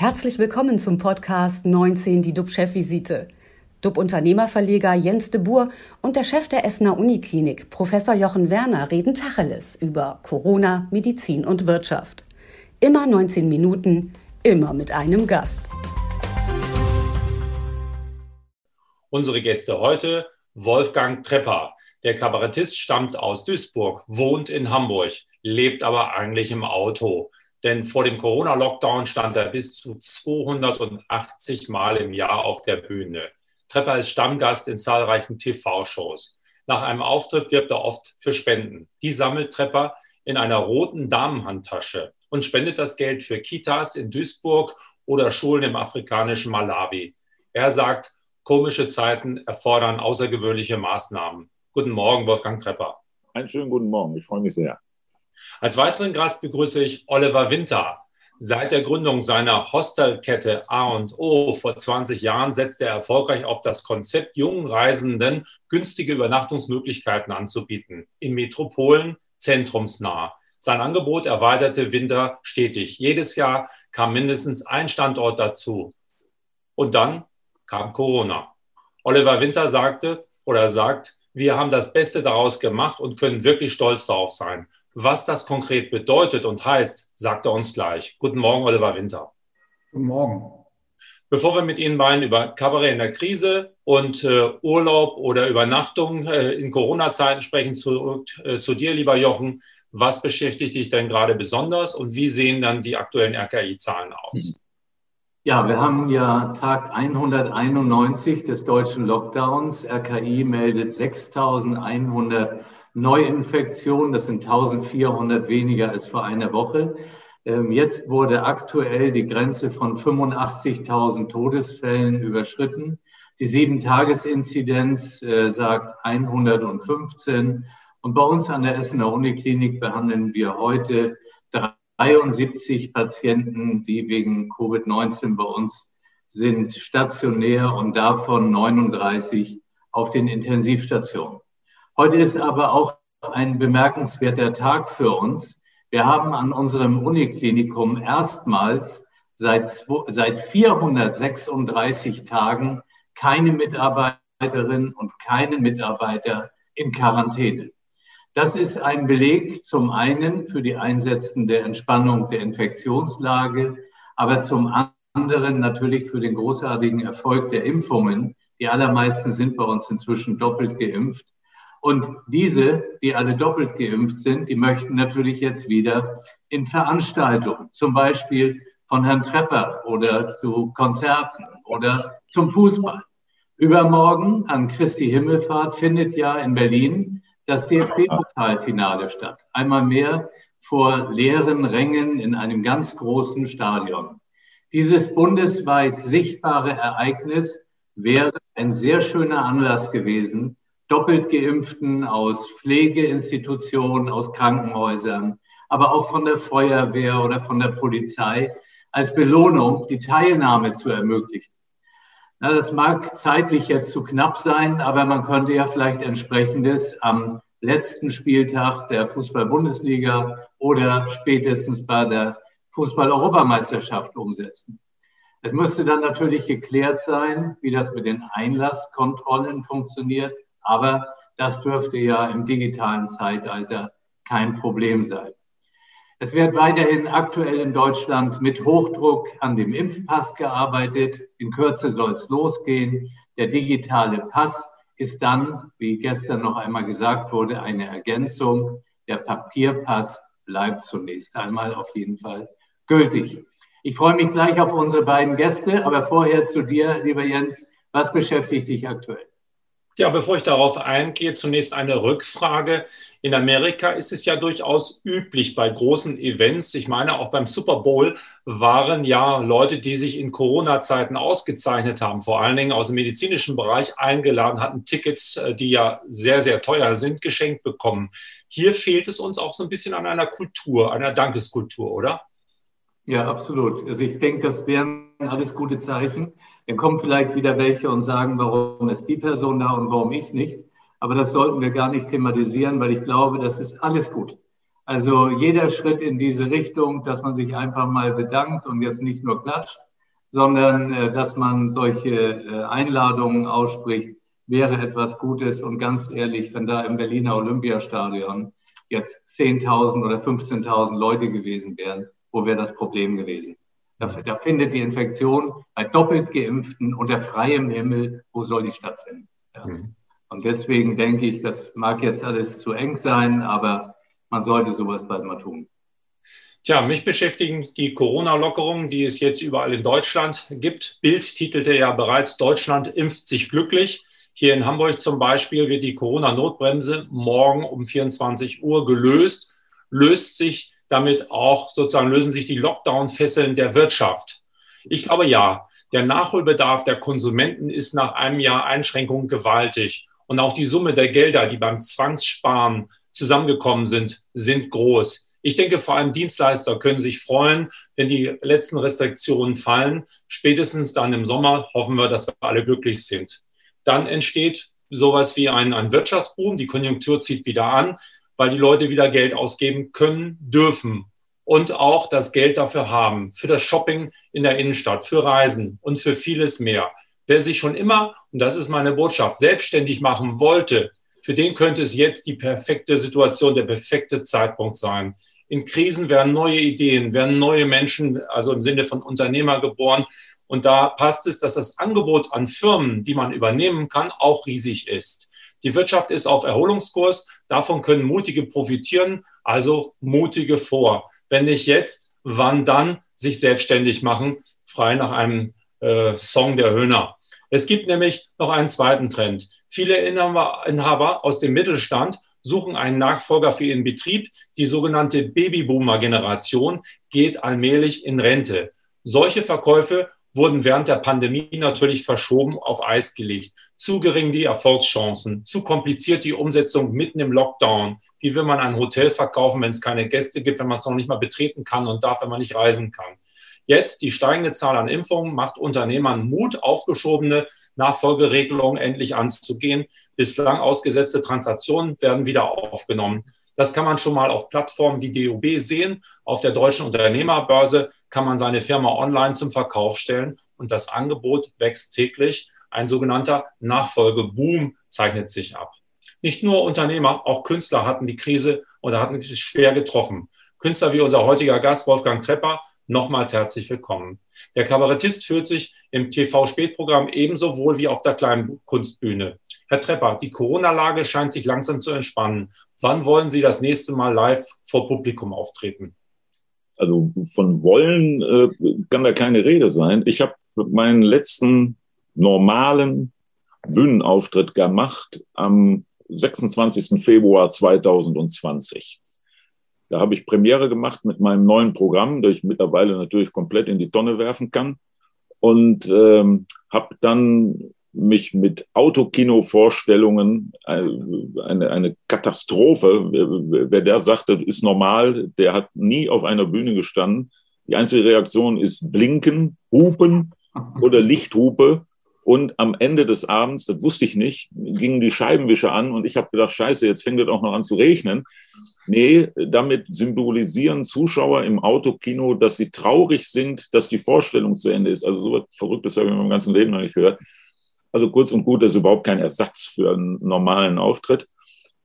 Herzlich willkommen zum Podcast 19, die DUB-Chefvisite. DUB-Unternehmerverleger Jens de Boer und der Chef der Essener Uniklinik, Professor Jochen Werner, reden Tacheles über Corona, Medizin und Wirtschaft. Immer 19 Minuten, immer mit einem Gast. Unsere Gäste heute Wolfgang Trepper. Der Kabarettist stammt aus Duisburg, wohnt in Hamburg, lebt aber eigentlich im Auto. Denn vor dem Corona-Lockdown stand er bis zu 280 Mal im Jahr auf der Bühne. Trepper ist Stammgast in zahlreichen TV-Shows. Nach einem Auftritt wirbt er oft für Spenden. Die sammelt Trepper in einer roten Damenhandtasche und spendet das Geld für Kitas in Duisburg oder Schulen im afrikanischen Malawi. Er sagt, komische Zeiten erfordern außergewöhnliche Maßnahmen. Guten Morgen, Wolfgang Trepper. Einen schönen guten Morgen, ich freue mich sehr. Als weiteren Gast begrüße ich Oliver Winter. Seit der Gründung seiner Hostelkette A&O vor 20 Jahren setzt er erfolgreich auf das Konzept, jungen Reisenden günstige Übernachtungsmöglichkeiten anzubieten. In Metropolen zentrumsnah. Sein Angebot erweiterte Winter stetig. Jedes Jahr kam mindestens ein Standort dazu. Und dann kam Corona. Oliver Winter sagte oder sagt, wir haben das Beste daraus gemacht und können wirklich stolz darauf sein. Was das konkret bedeutet und heißt, sagt er uns gleich. Guten Morgen, Oliver Winter. Guten Morgen. Bevor wir mit Ihnen beiden über Kabarett in der Krise und äh, Urlaub oder Übernachtung äh, in Corona-Zeiten sprechen, zu, äh, zu dir, lieber Jochen, was beschäftigt dich denn gerade besonders und wie sehen dann die aktuellen RKI-Zahlen aus? Ja, wir haben ja Tag 191 des deutschen Lockdowns. RKI meldet 6100 Neuinfektionen. Das sind 1400 weniger als vor einer Woche. Ähm, jetzt wurde aktuell die Grenze von 85.000 Todesfällen überschritten. Die Sieben-Tages-Inzidenz äh, sagt 115. Und bei uns an der Essener Uniklinik behandeln wir heute 73 Patienten, die wegen Covid-19 bei uns sind, stationär und davon 39 auf den Intensivstationen. Heute ist aber auch ein bemerkenswerter Tag für uns. Wir haben an unserem Uniklinikum erstmals seit, seit 436 Tagen keine Mitarbeiterin und keine Mitarbeiter in Quarantäne. Das ist ein Beleg zum einen für die einsetzende Entspannung der Infektionslage, aber zum anderen natürlich für den großartigen Erfolg der Impfungen. Die allermeisten sind bei uns inzwischen doppelt geimpft. Und diese, die alle doppelt geimpft sind, die möchten natürlich jetzt wieder in Veranstaltungen, zum Beispiel von Herrn Trepper oder zu Konzerten oder zum Fußball. Übermorgen an Christi Himmelfahrt findet ja in Berlin das DFB-Pokalfinale statt. Einmal mehr vor leeren Rängen in einem ganz großen Stadion. Dieses bundesweit sichtbare Ereignis wäre ein sehr schöner Anlass gewesen, doppelt geimpften aus Pflegeinstitutionen, aus Krankenhäusern, aber auch von der Feuerwehr oder von der Polizei als Belohnung die Teilnahme zu ermöglichen. Na, das mag zeitlich jetzt zu knapp sein, aber man könnte ja vielleicht entsprechendes am letzten Spieltag der Fußball-Bundesliga oder spätestens bei der Fußball-Europameisterschaft umsetzen. Es müsste dann natürlich geklärt sein, wie das mit den Einlasskontrollen funktioniert. Aber das dürfte ja im digitalen Zeitalter kein Problem sein. Es wird weiterhin aktuell in Deutschland mit Hochdruck an dem Impfpass gearbeitet. In Kürze soll es losgehen. Der digitale Pass ist dann, wie gestern noch einmal gesagt wurde, eine Ergänzung. Der Papierpass bleibt zunächst einmal auf jeden Fall gültig. Ich freue mich gleich auf unsere beiden Gäste, aber vorher zu dir, lieber Jens. Was beschäftigt dich aktuell? Ja, bevor ich darauf eingehe, zunächst eine Rückfrage. In Amerika ist es ja durchaus üblich bei großen Events, ich meine auch beim Super Bowl, waren ja Leute, die sich in Corona-Zeiten ausgezeichnet haben, vor allen Dingen aus dem medizinischen Bereich eingeladen hatten, Tickets, äh, die ja sehr, sehr teuer sind, geschenkt bekommen. Hier fehlt es uns auch so ein bisschen an einer Kultur, einer Dankeskultur, oder? Ja, absolut. Also ich denke, das wären alles gute Zeichen. Dann kommen vielleicht wieder welche und sagen, warum ist die Person da und warum ich nicht. Aber das sollten wir gar nicht thematisieren, weil ich glaube, das ist alles gut. Also jeder Schritt in diese Richtung, dass man sich einfach mal bedankt und jetzt nicht nur klatscht, sondern äh, dass man solche äh, Einladungen ausspricht, wäre etwas Gutes. Und ganz ehrlich, wenn da im Berliner Olympiastadion jetzt 10.000 oder 15.000 Leute gewesen wären, wo wäre das Problem gewesen? Da, da, findet die Infektion bei doppelt Geimpften unter freiem Himmel, wo soll die stattfinden? Ja. Mhm. Und deswegen denke ich, das mag jetzt alles zu eng sein, aber man sollte sowas bald mal tun. Tja, mich beschäftigen die Corona-Lockerungen, die es jetzt überall in Deutschland gibt. Bild titelte ja bereits, Deutschland impft sich glücklich. Hier in Hamburg zum Beispiel wird die Corona-Notbremse morgen um 24 Uhr gelöst, löst sich damit auch sozusagen, lösen sich die Lockdown-Fesseln der Wirtschaft. Ich glaube ja, der Nachholbedarf der Konsumenten ist nach einem Jahr Einschränkungen gewaltig. Und auch die Summe der Gelder, die beim Zwangssparen zusammengekommen sind, sind groß. Ich denke, vor allem Dienstleister können sich freuen, wenn die letzten Restriktionen fallen. Spätestens dann im Sommer hoffen wir, dass wir alle glücklich sind. Dann entsteht sowas wie ein, ein Wirtschaftsboom. Die Konjunktur zieht wieder an, weil die Leute wieder Geld ausgeben können, dürfen und auch das Geld dafür haben, für das Shopping in der Innenstadt, für Reisen und für vieles mehr. Wer sich schon immer, und das ist meine Botschaft, selbstständig machen wollte, für den könnte es jetzt die perfekte Situation, der perfekte Zeitpunkt sein in Krisen werden neue Ideen, werden neue Menschen, also im Sinne von Unternehmer geboren. Und da passt es, dass das Angebot an Firmen, die man übernehmen kann, auch riesig ist. Die Wirtschaft ist auf Erholungskurs. Davon können Mutige profitieren, also Mutige vor. Wenn nicht jetzt, wann dann sich selbstständig machen? Frei nach einem äh, Song der Höhner. Es gibt nämlich noch einen zweiten Trend. Viele Inhaber aus dem Mittelstand suchen einen Nachfolger für ihren Betrieb. Die sogenannte Babyboomer-Generation geht allmählich in Rente. Solche Verkäufe wurden während der Pandemie natürlich verschoben, auf Eis gelegt. Zu gering die Erfolgschancen, zu kompliziert die Umsetzung mitten im Lockdown. Wie will man ein Hotel verkaufen, wenn es keine Gäste gibt, wenn man es noch nicht mal betreten kann und darf, wenn man nicht reisen kann? Jetzt die steigende Zahl an Impfungen macht Unternehmern Mut, aufgeschobene Nachfolgeregelungen endlich anzugehen. Bislang ausgesetzte Transaktionen werden wieder aufgenommen. Das kann man schon mal auf Plattformen wie DOB sehen. Auf der deutschen Unternehmerbörse kann man seine Firma online zum Verkauf stellen und das Angebot wächst täglich. Ein sogenannter Nachfolgeboom zeichnet sich ab. Nicht nur Unternehmer, auch Künstler hatten die Krise oder hatten es schwer getroffen. Künstler wie unser heutiger Gast Wolfgang Trepper nochmals herzlich willkommen. Der Kabarettist fühlt sich im TV-Spätprogramm ebenso wohl wie auf der kleinen Kunstbühne. Herr Trepper, die Corona-Lage scheint sich langsam zu entspannen. Wann wollen Sie das nächste Mal live vor Publikum auftreten? Also von wollen äh, kann da keine Rede sein. Ich habe meinen letzten normalen Bühnenauftritt gemacht am 26. Februar 2020. Da habe ich Premiere gemacht mit meinem neuen Programm, das ich mittlerweile natürlich komplett in die Tonne werfen kann. Und ähm, habe dann mich mit Autokino-Vorstellungen, äh, eine, eine Katastrophe, wer der sagt, das ist normal, der hat nie auf einer Bühne gestanden. Die einzige Reaktion ist Blinken, Hupen oder Lichthupe. Und am Ende des Abends, das wusste ich nicht, gingen die Scheibenwischer an und ich habe gedacht, scheiße, jetzt fängt es auch noch an zu regnen. Nee, damit symbolisieren Zuschauer im Autokino, dass sie traurig sind, dass die Vorstellung zu Ende ist. Also so was Verrücktes habe ich in meinem ganzen Leben noch nicht gehört. Also kurz und gut, das ist überhaupt kein Ersatz für einen normalen Auftritt.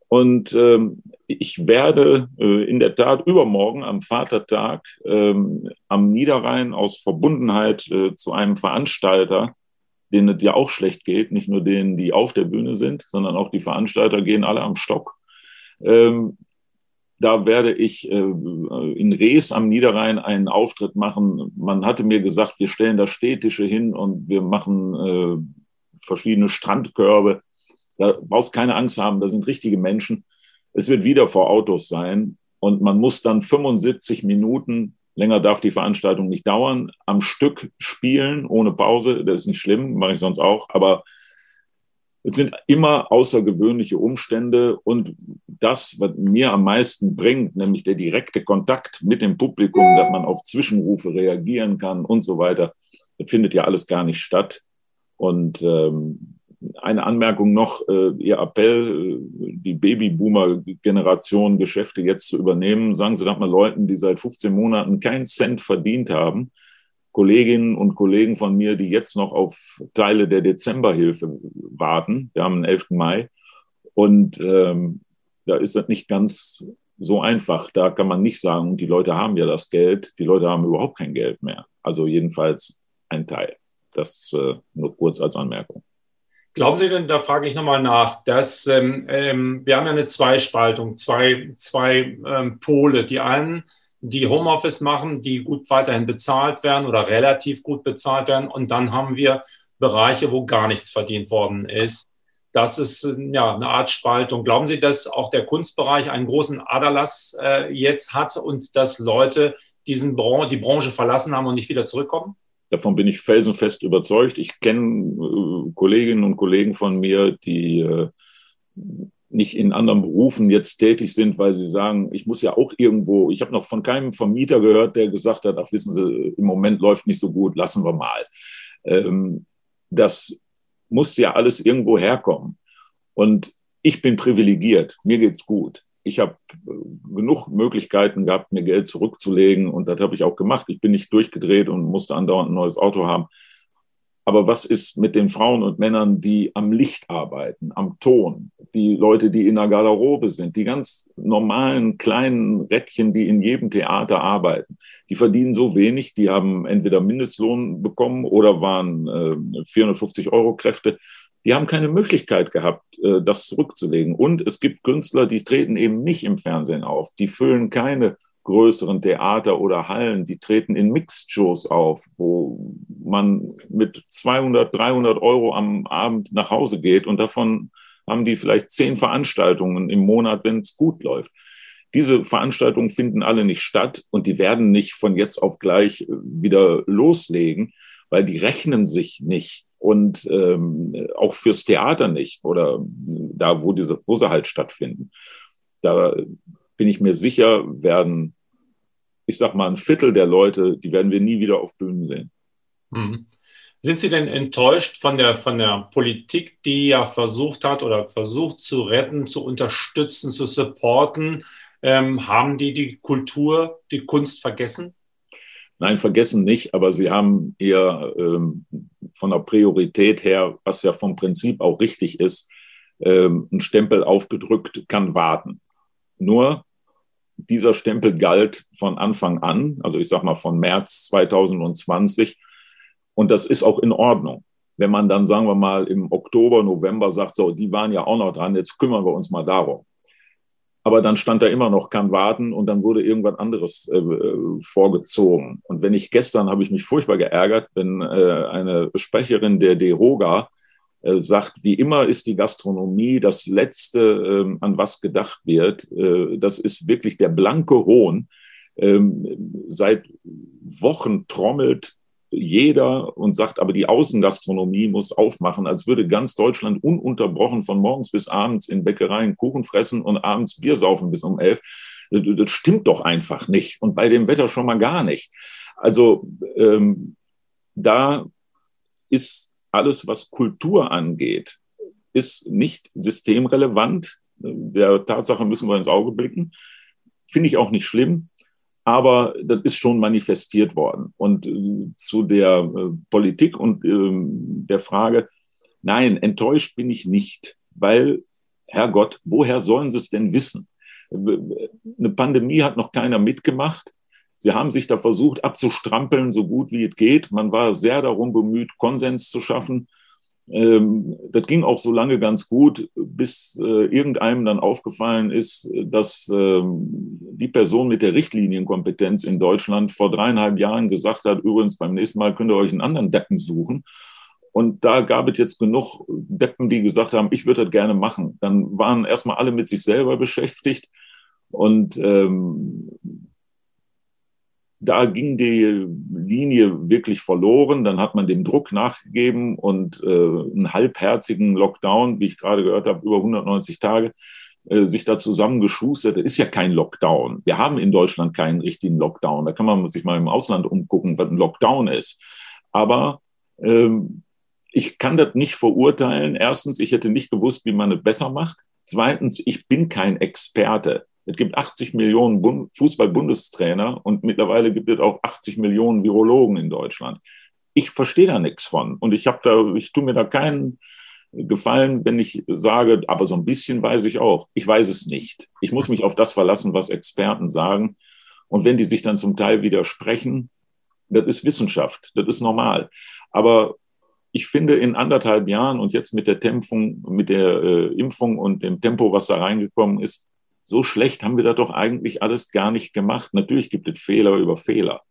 Und ähm, ich werde äh, in der Tat übermorgen am Vatertag ähm, am Niederrhein aus Verbundenheit äh, zu einem Veranstalter denen es ja auch schlecht geht, nicht nur denen, die auf der Bühne sind, sondern auch die Veranstalter gehen alle am Stock. Ähm, da werde ich äh, in Rees am Niederrhein einen Auftritt machen. Man hatte mir gesagt, wir stellen da Städtische hin und wir machen äh, verschiedene Strandkörbe. Da brauchst keine Angst haben, da sind richtige Menschen. Es wird wieder vor Autos sein und man muss dann 75 Minuten Länger darf die Veranstaltung nicht dauern. Am Stück spielen, ohne Pause, das ist nicht schlimm, mache ich sonst auch. Aber es sind immer außergewöhnliche Umstände und das, was mir am meisten bringt, nämlich der direkte Kontakt mit dem Publikum, dass man auf Zwischenrufe reagieren kann und so weiter, das findet ja alles gar nicht statt. Und ähm, eine Anmerkung noch, äh, Ihr Appell, äh, die Babyboomer-Generation Geschäfte jetzt zu übernehmen. Sagen Sie doch mal Leuten, die seit 15 Monaten keinen Cent verdient haben, Kolleginnen und Kollegen von mir, die jetzt noch auf Teile der Dezemberhilfe warten. Wir haben den 11. Mai und ähm, da ist das nicht ganz so einfach. Da kann man nicht sagen, die Leute haben ja das Geld, die Leute haben überhaupt kein Geld mehr. Also jedenfalls ein Teil. Das äh, nur kurz als Anmerkung. Glauben Sie denn, da frage ich nochmal nach, dass ähm, ähm, wir haben ja eine Zweispaltung, zwei, zwei ähm, Pole. Die einen, die Homeoffice machen, die gut weiterhin bezahlt werden oder relativ gut bezahlt werden. Und dann haben wir Bereiche, wo gar nichts verdient worden ist. Das ist äh, ja eine Art Spaltung. Glauben Sie, dass auch der Kunstbereich einen großen Aderlass äh, jetzt hat und dass Leute diesen Bran die Branche verlassen haben und nicht wieder zurückkommen? Davon bin ich felsenfest überzeugt. Ich kenne äh, Kolleginnen und Kollegen von mir, die äh, nicht in anderen Berufen jetzt tätig sind, weil sie sagen, ich muss ja auch irgendwo, ich habe noch von keinem Vermieter gehört, der gesagt hat, ach wissen Sie, im Moment läuft nicht so gut, lassen wir mal. Ähm, das muss ja alles irgendwo herkommen. Und ich bin privilegiert, mir geht's gut. Ich habe äh, genug Möglichkeiten gehabt, mir Geld zurückzulegen und das habe ich auch gemacht. Ich bin nicht durchgedreht und musste andauernd ein neues Auto haben. Aber was ist mit den Frauen und Männern, die am Licht arbeiten, am Ton, die Leute, die in der Garderobe sind, die ganz normalen kleinen Rädchen, die in jedem Theater arbeiten? Die verdienen so wenig, die haben entweder Mindestlohn bekommen oder waren äh, 450 Euro Kräfte. Die haben keine Möglichkeit gehabt, äh, das zurückzulegen. Und es gibt Künstler, die treten eben nicht im Fernsehen auf. Die füllen keine größeren Theater oder Hallen, die treten in Mixed-Shows auf, wo man mit 200, 300 Euro am Abend nach Hause geht und davon haben die vielleicht zehn Veranstaltungen im Monat, wenn es gut läuft. Diese Veranstaltungen finden alle nicht statt und die werden nicht von jetzt auf gleich äh, wieder loslegen, weil die rechnen sich nicht und ähm, auch fürs Theater nicht oder da, wo, diese, wo sie halt stattfinden. Da bin ich mir sicher, werden, ich sag mal, ein Viertel der Leute, die werden wir nie wieder auf Bühnen sehen. Mhm. Sind Sie denn enttäuscht von der, von der Politik, die ja versucht hat oder versucht zu retten, zu unterstützen, zu supporten? Ähm, haben die die Kultur, die Kunst vergessen? Nein, vergessen nicht, aber sie haben eher ähm, von der Priorität her, was ja vom Prinzip auch richtig ist, ähm, einen Stempel aufgedrückt, kann warten. Nur dieser Stempel galt von Anfang an, also ich sage mal von März 2020. Und das ist auch in Ordnung. Wenn man dann, sagen wir mal, im Oktober, November sagt, so, die waren ja auch noch dran, jetzt kümmern wir uns mal darum. Aber dann stand da immer noch, kann warten und dann wurde irgendwas anderes äh, vorgezogen. Und wenn ich gestern, habe ich mich furchtbar geärgert, wenn äh, eine Sprecherin der DEHOGA äh, sagt, wie immer ist die Gastronomie das Letzte, ähm, an was gedacht wird. Äh, das ist wirklich der blanke Hohn. Ähm, seit Wochen trommelt jeder und sagt, aber die Außengastronomie muss aufmachen, als würde ganz Deutschland ununterbrochen von morgens bis abends in Bäckereien Kuchen fressen und abends Bier saufen bis um elf. Das stimmt doch einfach nicht. Und bei dem Wetter schon mal gar nicht. Also ähm, da ist alles, was Kultur angeht, ist nicht systemrelevant. Der Tatsache müssen wir ins Auge blicken. Finde ich auch nicht schlimm, aber das ist schon manifestiert worden. Und äh, zu der äh, Politik und äh, der Frage, nein, enttäuscht bin ich nicht, weil, Herrgott, woher sollen sie es denn wissen? Eine Pandemie hat noch keiner mitgemacht. Sie haben sich da versucht abzustrampeln, so gut wie es geht. Man war sehr darum bemüht, Konsens zu schaffen. Ähm, das ging auch so lange ganz gut, bis äh, irgendeinem dann aufgefallen ist, dass ähm, die Person mit der Richtlinienkompetenz in Deutschland vor dreieinhalb Jahren gesagt hat, übrigens beim nächsten Mal könnt ihr euch einen anderen Deppen suchen. Und da gab es jetzt genug Deppen, die gesagt haben, ich würde das gerne machen. Dann waren erstmal alle mit sich selber beschäftigt. Und ähm, da ging die Linie wirklich verloren. Dann hat man dem Druck nachgegeben und äh, einen halbherzigen Lockdown, wie ich gerade gehört habe, über 190 Tage, äh, sich da zusammengeschustert. Das ist ja kein Lockdown. Wir haben in Deutschland keinen richtigen Lockdown. Da kann man sich mal im Ausland umgucken, was ein Lockdown ist. Aber ähm, ich kann das nicht verurteilen. Erstens, ich hätte nicht gewusst, wie man es besser macht. Zweitens, ich bin kein Experte Es gibt 80 Millionen Fußball-Bundestrainer und mittlerweile gibt es auch 80 Millionen Virologen in Deutschland. Ich verstehe da nichts von und ich habe da, ich tue mir da keinen Gefallen, wenn ich sage, aber so ein bisschen weiß ich auch. Ich weiß es nicht. Ich muss mich auf das verlassen, was Experten sagen. Und wenn die sich dann zum Teil widersprechen, das ist Wissenschaft, das ist normal. Aber ich finde, in anderthalb Jahren und jetzt mit der Tempfung, mit der äh, Impfung und dem Tempo, was da reingekommen ist, so schlecht haben wir das doch eigentlich alles gar nicht gemacht. Natürlich gibt es Fehler über Fehler.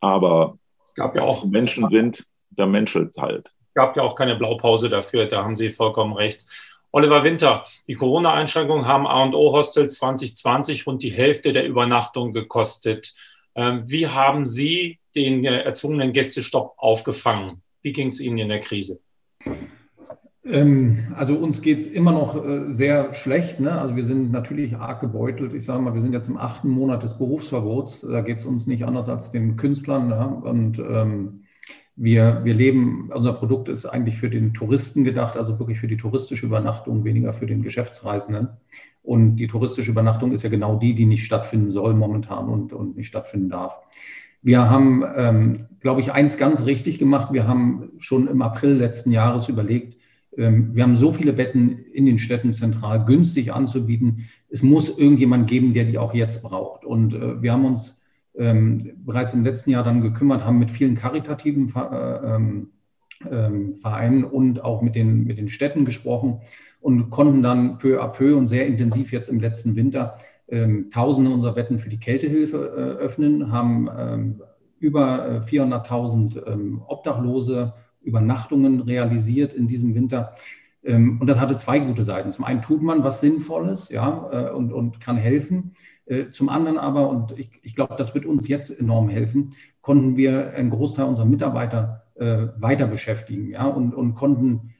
Aber gab ja auch Menschen sind, da menschelt halt. Es gab ja auch keine Blaupause dafür, da haben Sie vollkommen recht. Oliver Winter, die Corona-Einschränkungen haben A&O-Hostels 2020 rund die Hälfte der Übernachtung gekostet. Ähm, wie haben Sie den äh, erzwungenen Gästestopp aufgefangen? Wie ging es Ihnen in der Krise? Ähm, also uns geht es immer noch äh, sehr schlecht. Ne? Also wir sind natürlich arg gebeutelt. Ich sage mal, wir sind jetzt im achten Monat des Berufsverbots. Da geht es uns nicht anders als den Künstlern. Ne? Und ähm, wir, wir leben, unser Produkt ist eigentlich für den Touristen gedacht, also wirklich für die touristische Übernachtung, weniger für den Geschäftsreisenden. Und die touristische Übernachtung ist ja genau die, die nicht stattfinden soll momentan und, und nicht stattfinden darf. Wir haben, ähm, glaube ich, eins ganz richtig gemacht. Wir haben schon im April letzten Jahres überlegt, wir haben so viele Betten in den Städten zentral günstig anzubieten. Es muss irgendjemand geben, der die auch jetzt braucht. Und äh, wir haben uns ähm, bereits im letzten Jahr dann gekümmert, haben mit vielen karitativen äh, ähm, Vereinen und auch mit den, mit den Städten gesprochen und konnten dann peu à peu und sehr intensiv jetzt im letzten Winter Tausende unserer Betten für die Kältehilfe äh, öffnen, haben über 400.000 Obdachlose Übernachtungen realisiert in diesem Winter. Ähm, und das hatte zwei gute Seiten. Zum einen tut man was Sinnvolles ja, äh, und, und kann helfen. Äh, zum anderen aber, und ich, ich glaube, das wird uns jetzt enorm helfen, konnten wir einen Großteil unserer Mitarbeiter äh, weiter beschäftigen ja, und, und konnten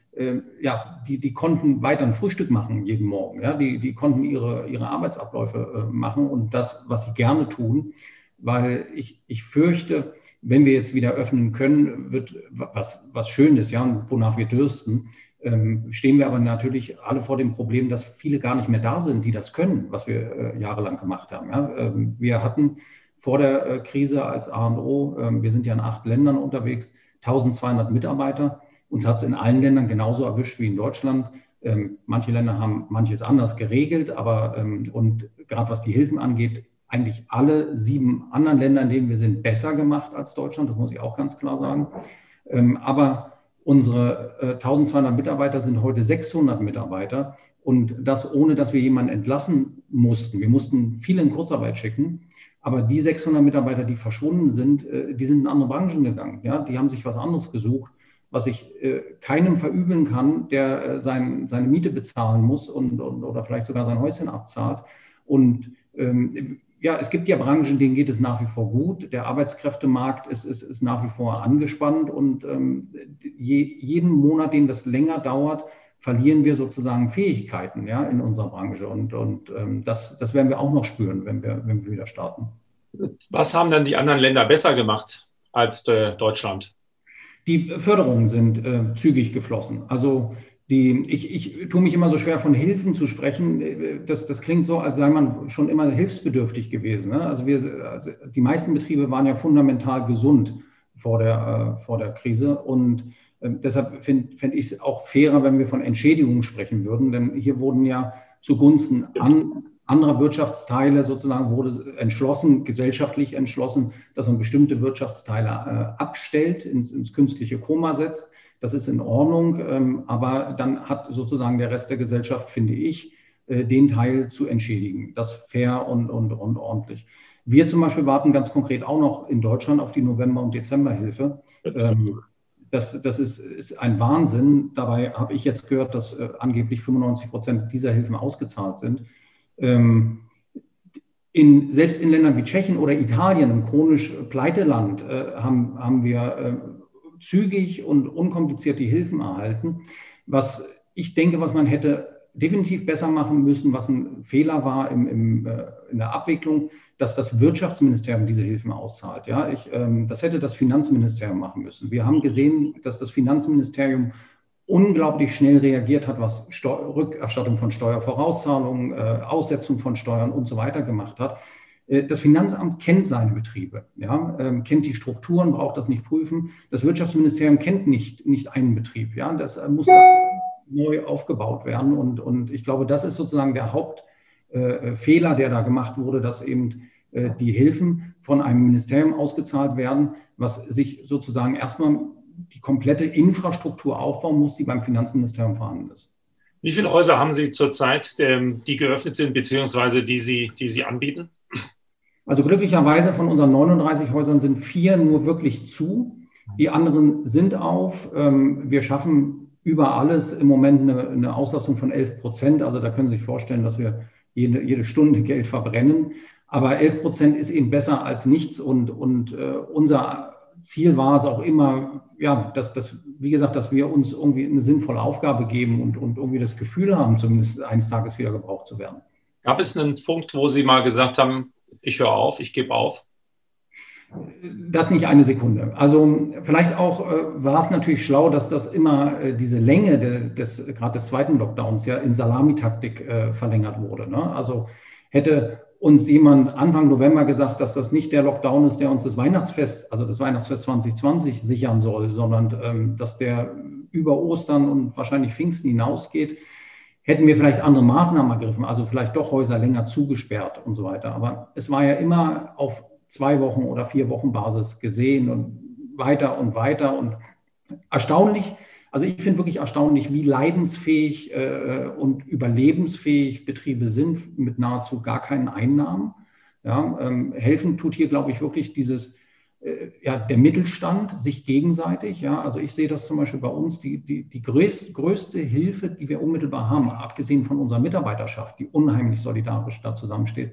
ja, die, die konnten weiter ein Frühstück machen jeden Morgen. Ja? Die, die konnten ihre, ihre Arbeitsabläufe machen und das, was sie gerne tun, weil ich, ich fürchte, wenn wir jetzt wieder öffnen können, wird was, was Schönes, ja, wonach wir dürsten, ähm, stehen wir aber natürlich alle vor dem Problem, dass viele gar nicht mehr da sind, die das können, was wir äh, jahrelang gemacht haben. Ja. Ähm, wir hatten vor der äh, Krise als A&O, äh, wir sind ja in acht Ländern unterwegs, 1200 Mitarbeiter. Uns hat es in allen Ländern genauso erwischt wie in Deutschland. Ähm, manche Länder haben manches anders geregelt, aber ähm, und gerade was die Hilfen angeht, eigentlich alle sieben anderen Länder, in denen wir sind, besser gemacht als Deutschland. Das muss ich auch ganz klar sagen. Ähm, aber unsere 1200 äh, Mitarbeiter sind heute 600 Mitarbeiter und das ohne, dass wir jemanden entlassen mussten. Wir mussten viele in Kurzarbeit schicken. Aber die 600 Mitarbeiter, die verschwunden sind, äh, die sind in andere Branchen gegangen. Ja, die haben sich was anderes gesucht, was ich äh, keinem verübeln kann, der sein, seine Miete bezahlen muss und, und, oder vielleicht sogar sein Häuschen abzahlt. Und ähm, ja, es gibt ja Branchen, denen geht es nach wie vor gut. Der Arbeitskräftemarkt ist, ist, ist nach wie vor angespannt und ähm, je, jeden Monat, den das länger dauert, verlieren wir sozusagen Fähigkeiten ja, in unserer Branche. Und, und ähm, das, das werden wir auch noch spüren, wenn wir, wenn wir wieder starten. Was haben dann die anderen Länder besser gemacht als äh, Deutschland? Die Förderungen sind äh, zügig geflossen. Also die, ich, ich tue mich immer so schwer, von Hilfen zu sprechen. Das, das klingt so, als sei man schon immer hilfsbedürftig gewesen. Ne? Also, wir, also die meisten Betriebe waren ja fundamental gesund vor der, äh, vor der Krise. Und äh, deshalb finde find ich es auch fairer, wenn wir von Entschädigungen sprechen würden. Denn hier wurden ja zugunsten an, anderer Wirtschaftsteile sozusagen wurde entschlossen, gesellschaftlich entschlossen, dass man bestimmte Wirtschaftsteile äh, abstellt, ins, ins künstliche Koma setzt das ist in Ordnung, ähm, aber dann hat sozusagen der Rest der Gesellschaft, finde ich, äh, den Teil zu entschädigen. Das fair und, und, und ordentlich. Wir zum Beispiel warten ganz konkret auch noch in Deutschland auf die November- und Dezemberhilfe. Ähm, das, das ist, ist, ein Wahnsinn. Dabei habe ich jetzt gehört, dass äh, angeblich 95 Prozent dieser Hilfen ausgezahlt sind. Ähm, in, selbst in Ländern wie Tschechien oder Italien, ein chronisch Pleiteland, äh, haben, haben wir zügig und unkompliziert die Hilfen erhalten. Was ich denke, was man hätte definitiv besser machen müssen, was ein Fehler war im, im, äh, in der Abwicklung, dass das Wirtschaftsministerium diese Hilfen auszahlt. Ja, ich, ähm, das hätte das Finanzministerium machen müssen. Wir haben gesehen, dass das Finanzministerium unglaublich schnell reagiert hat, was Steu Rückerstattung von Steuervorauszahlungen, äh, Aussetzung von Steuern und so weiter gemacht hat. Äh, das Finanzamt kennt seine Betriebe, ja, ähm, kennt die Strukturen, braucht das nicht prüfen. Das Wirtschaftsministerium kennt nicht, nicht einen Betrieb. Ja, das äh, muss neu aufgebaut werden. Und, und ich glaube, das ist sozusagen der Hauptfehler, äh, der da gemacht wurde, dass eben die Hilfen von einem Ministerium ausgezahlt werden, was sich sozusagen erstmal die komplette Infrastruktur aufbauen muss, die beim Finanzministerium vorhanden ist. Wie viele Häuser haben Sie zurzeit, ähm, die geöffnet sind, beziehungsweise die Sie, die Sie anbieten? Also glücklicherweise von unseren 39 Häusern sind vier nur wirklich zu. Die anderen sind auf. Ähm, wir schaffen über alles im Moment eine, eine Auslastung von 11 Prozent. Also da können Sie sich vorstellen, dass wir jede, jede Stunde Geld verbrennen. Aber 11 Prozent ist eben besser als nichts. Und, und äh, unser Ziel war es auch immer, ja, dass, dass, wie gesagt, dass wir uns irgendwie eine sinnvolle Aufgabe geben und, und irgendwie das Gefühl haben, zumindest eines Tages wieder gebraucht zu werden. Gab es einen Punkt, wo Sie mal gesagt haben, ich höre auf, ich gebe auf? Das nicht eine Sekunde. Also vielleicht auch äh, war es natürlich schlau, dass das immer äh, diese Länge de, des gerade des zweiten Lockdowns ja in Salamitaktik äh, verlängert wurde. Ne? Also hätte uns jemand Anfang November gesagt, dass das nicht der Lockdown ist, der uns das Weihnachtsfest, also das Weihnachtsfest 2020 sichern soll, sondern ähm, dass der über Ostern und wahrscheinlich Pfingsten hinausgeht, hätten wir vielleicht andere Maßnahmen ergriffen, also vielleicht doch Häuser länger zugesperrt und so weiter. Aber es war ja immer auf zwei Wochen oder vier Wochen Basis gesehen und weiter und weiter und erstaunlich. Also ich finde wirklich erstaunlich, wie leidensfähig äh, und überlebensfähig Betriebe sind mit nahezu gar keinen Einnahmen. Ja, ähm, helfen tut hier, glaube ich, wirklich dieses ja, der Mittelstand sich gegenseitig. Ja, also ich sehe das zum Beispiel bei uns, die, die, die größte, größte Hilfe, die wir unmittelbar haben, abgesehen von unserer Mitarbeiterschaft, die unheimlich solidarisch da zusammensteht,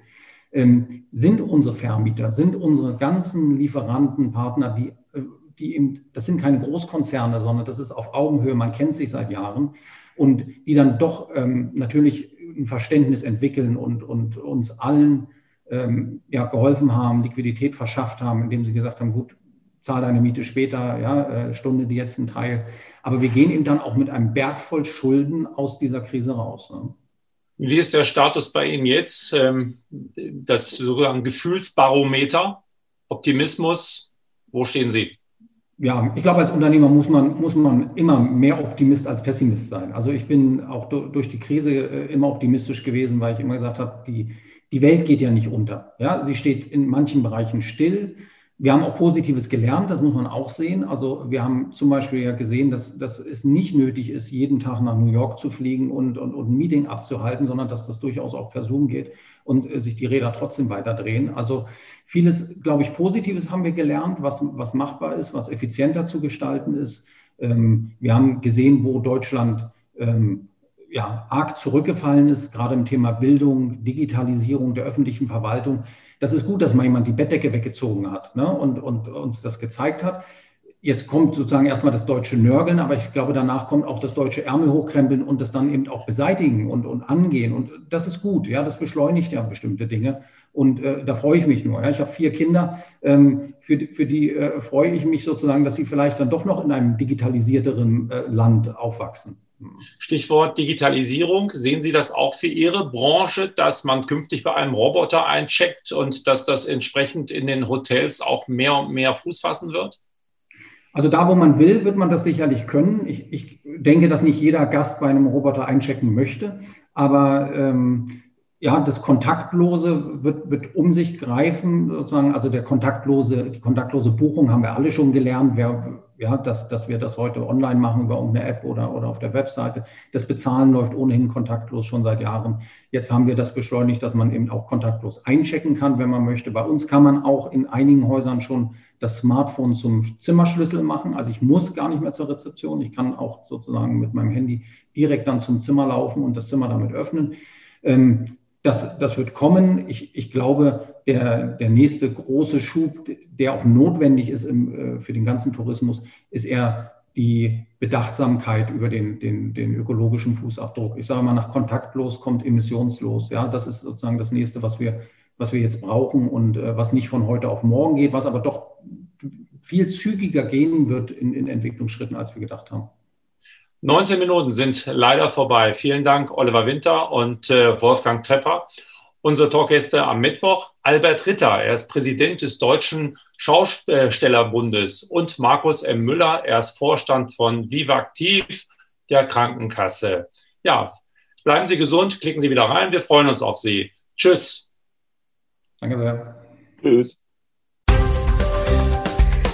ähm, sind unsere Vermieter, sind unsere ganzen Lieferanten, Partner, die, äh, die eben, das sind keine Großkonzerne, sondern das ist auf Augenhöhe, man kennt sich seit Jahren und die dann doch ähm, natürlich ein Verständnis entwickeln und, und uns allen ähm, ja, geholfen haben, Liquidität verschafft haben, indem sie gesagt haben, gut, zahl deine Miete später, ja, äh, Stunde die jetzt ein Teil. Aber wir gehen eben dann auch mit einem Berg voll Schulden aus dieser Krise raus. Ne? Wie ist der Status bei Ihnen jetzt? Ähm, das sozusagen Gefühlsbarometer, Optimismus, wo stehen Sie? Ja, ich glaube, als Unternehmer muss man, muss man immer mehr Optimist als Pessimist sein. Also ich bin auch durch die Krise äh, immer optimistisch gewesen, weil ich immer gesagt habe, die, die Welt geht ja nicht unter. Ja, sie steht in manchen Bereichen still. Wir haben auch Positives gelernt, das muss man auch sehen. Also wir haben zum Beispiel ja gesehen, dass, dass es nicht nötig ist, jeden Tag nach New York zu fliegen und, und, und ein Meeting abzuhalten, sondern dass das durchaus auch per Zoom geht und äh, sich die Räder trotzdem weiter drehen. Also vieles, glaube ich, Positives haben wir gelernt, was, was machbar ist, was effizienter zu gestalten ist. Ähm, wir haben gesehen, wo Deutschland ähm, ja, arg zurückgefallen ist, gerade im Thema Bildung, Digitalisierung der öffentlichen Verwaltung. Das ist gut, dass mal jemand die Bettdecke weggezogen hat ne, und, und uns das gezeigt hat. Jetzt kommt sozusagen erstmal das deutsche Nörgeln, aber ich glaube, danach kommt auch das deutsche Ärmel hochkrempeln und das dann eben auch beseitigen und, und angehen. Und das ist gut, ja, das beschleunigt ja bestimmte Dinge. Und äh, da freue ich mich nur. Ja. Ich habe vier Kinder, ähm, für, für die äh, freue ich mich sozusagen, dass sie vielleicht dann doch noch in einem digitalisierteren äh, Land aufwachsen. Stichwort Digitalisierung. Sehen Sie das auch für Ihre Branche, dass man künftig bei einem Roboter eincheckt und dass das entsprechend in den Hotels auch mehr und mehr Fuß fassen wird? Also da, wo man will, wird man das sicherlich können. Ich, ich denke, dass nicht jeder Gast bei einem Roboter einchecken möchte, aber ähm, ja, das Kontaktlose wird, wird um sich greifen, sozusagen. Also der kontaktlose, die kontaktlose Buchung haben wir alle schon gelernt. Wer, ja, dass, dass wir das heute online machen über irgendeine App oder, oder auf der Webseite. Das Bezahlen läuft ohnehin kontaktlos schon seit Jahren. Jetzt haben wir das beschleunigt, dass man eben auch kontaktlos einchecken kann, wenn man möchte. Bei uns kann man auch in einigen Häusern schon das Smartphone zum Zimmerschlüssel machen. Also ich muss gar nicht mehr zur Rezeption. Ich kann auch sozusagen mit meinem Handy direkt dann zum Zimmer laufen und das Zimmer damit öffnen. Ähm, das, das wird kommen. Ich, ich glaube, der, der nächste große Schub, der auch notwendig ist im, äh, für den ganzen Tourismus, ist eher die Bedachtsamkeit über den, den, den ökologischen Fußabdruck. Ich sage mal, nach kontaktlos kommt emissionslos. Ja, das ist sozusagen das nächste, was wir, was wir jetzt brauchen und äh, was nicht von heute auf morgen geht, was aber doch viel zügiger gehen wird in, in Entwicklungsschritten, als wir gedacht haben. 19 Minuten sind leider vorbei. Vielen Dank, Oliver Winter und äh, Wolfgang Trepper. Unsere Talkgäste am Mittwoch, Albert Ritter, er ist Präsident des Deutschen Schaustellerbundes und Markus M. Müller, er ist Vorstand von Vivaktiv, der Krankenkasse. Ja, bleiben Sie gesund, klicken Sie wieder rein, wir freuen uns auf Sie. Tschüss. Danke sehr. Tschüss.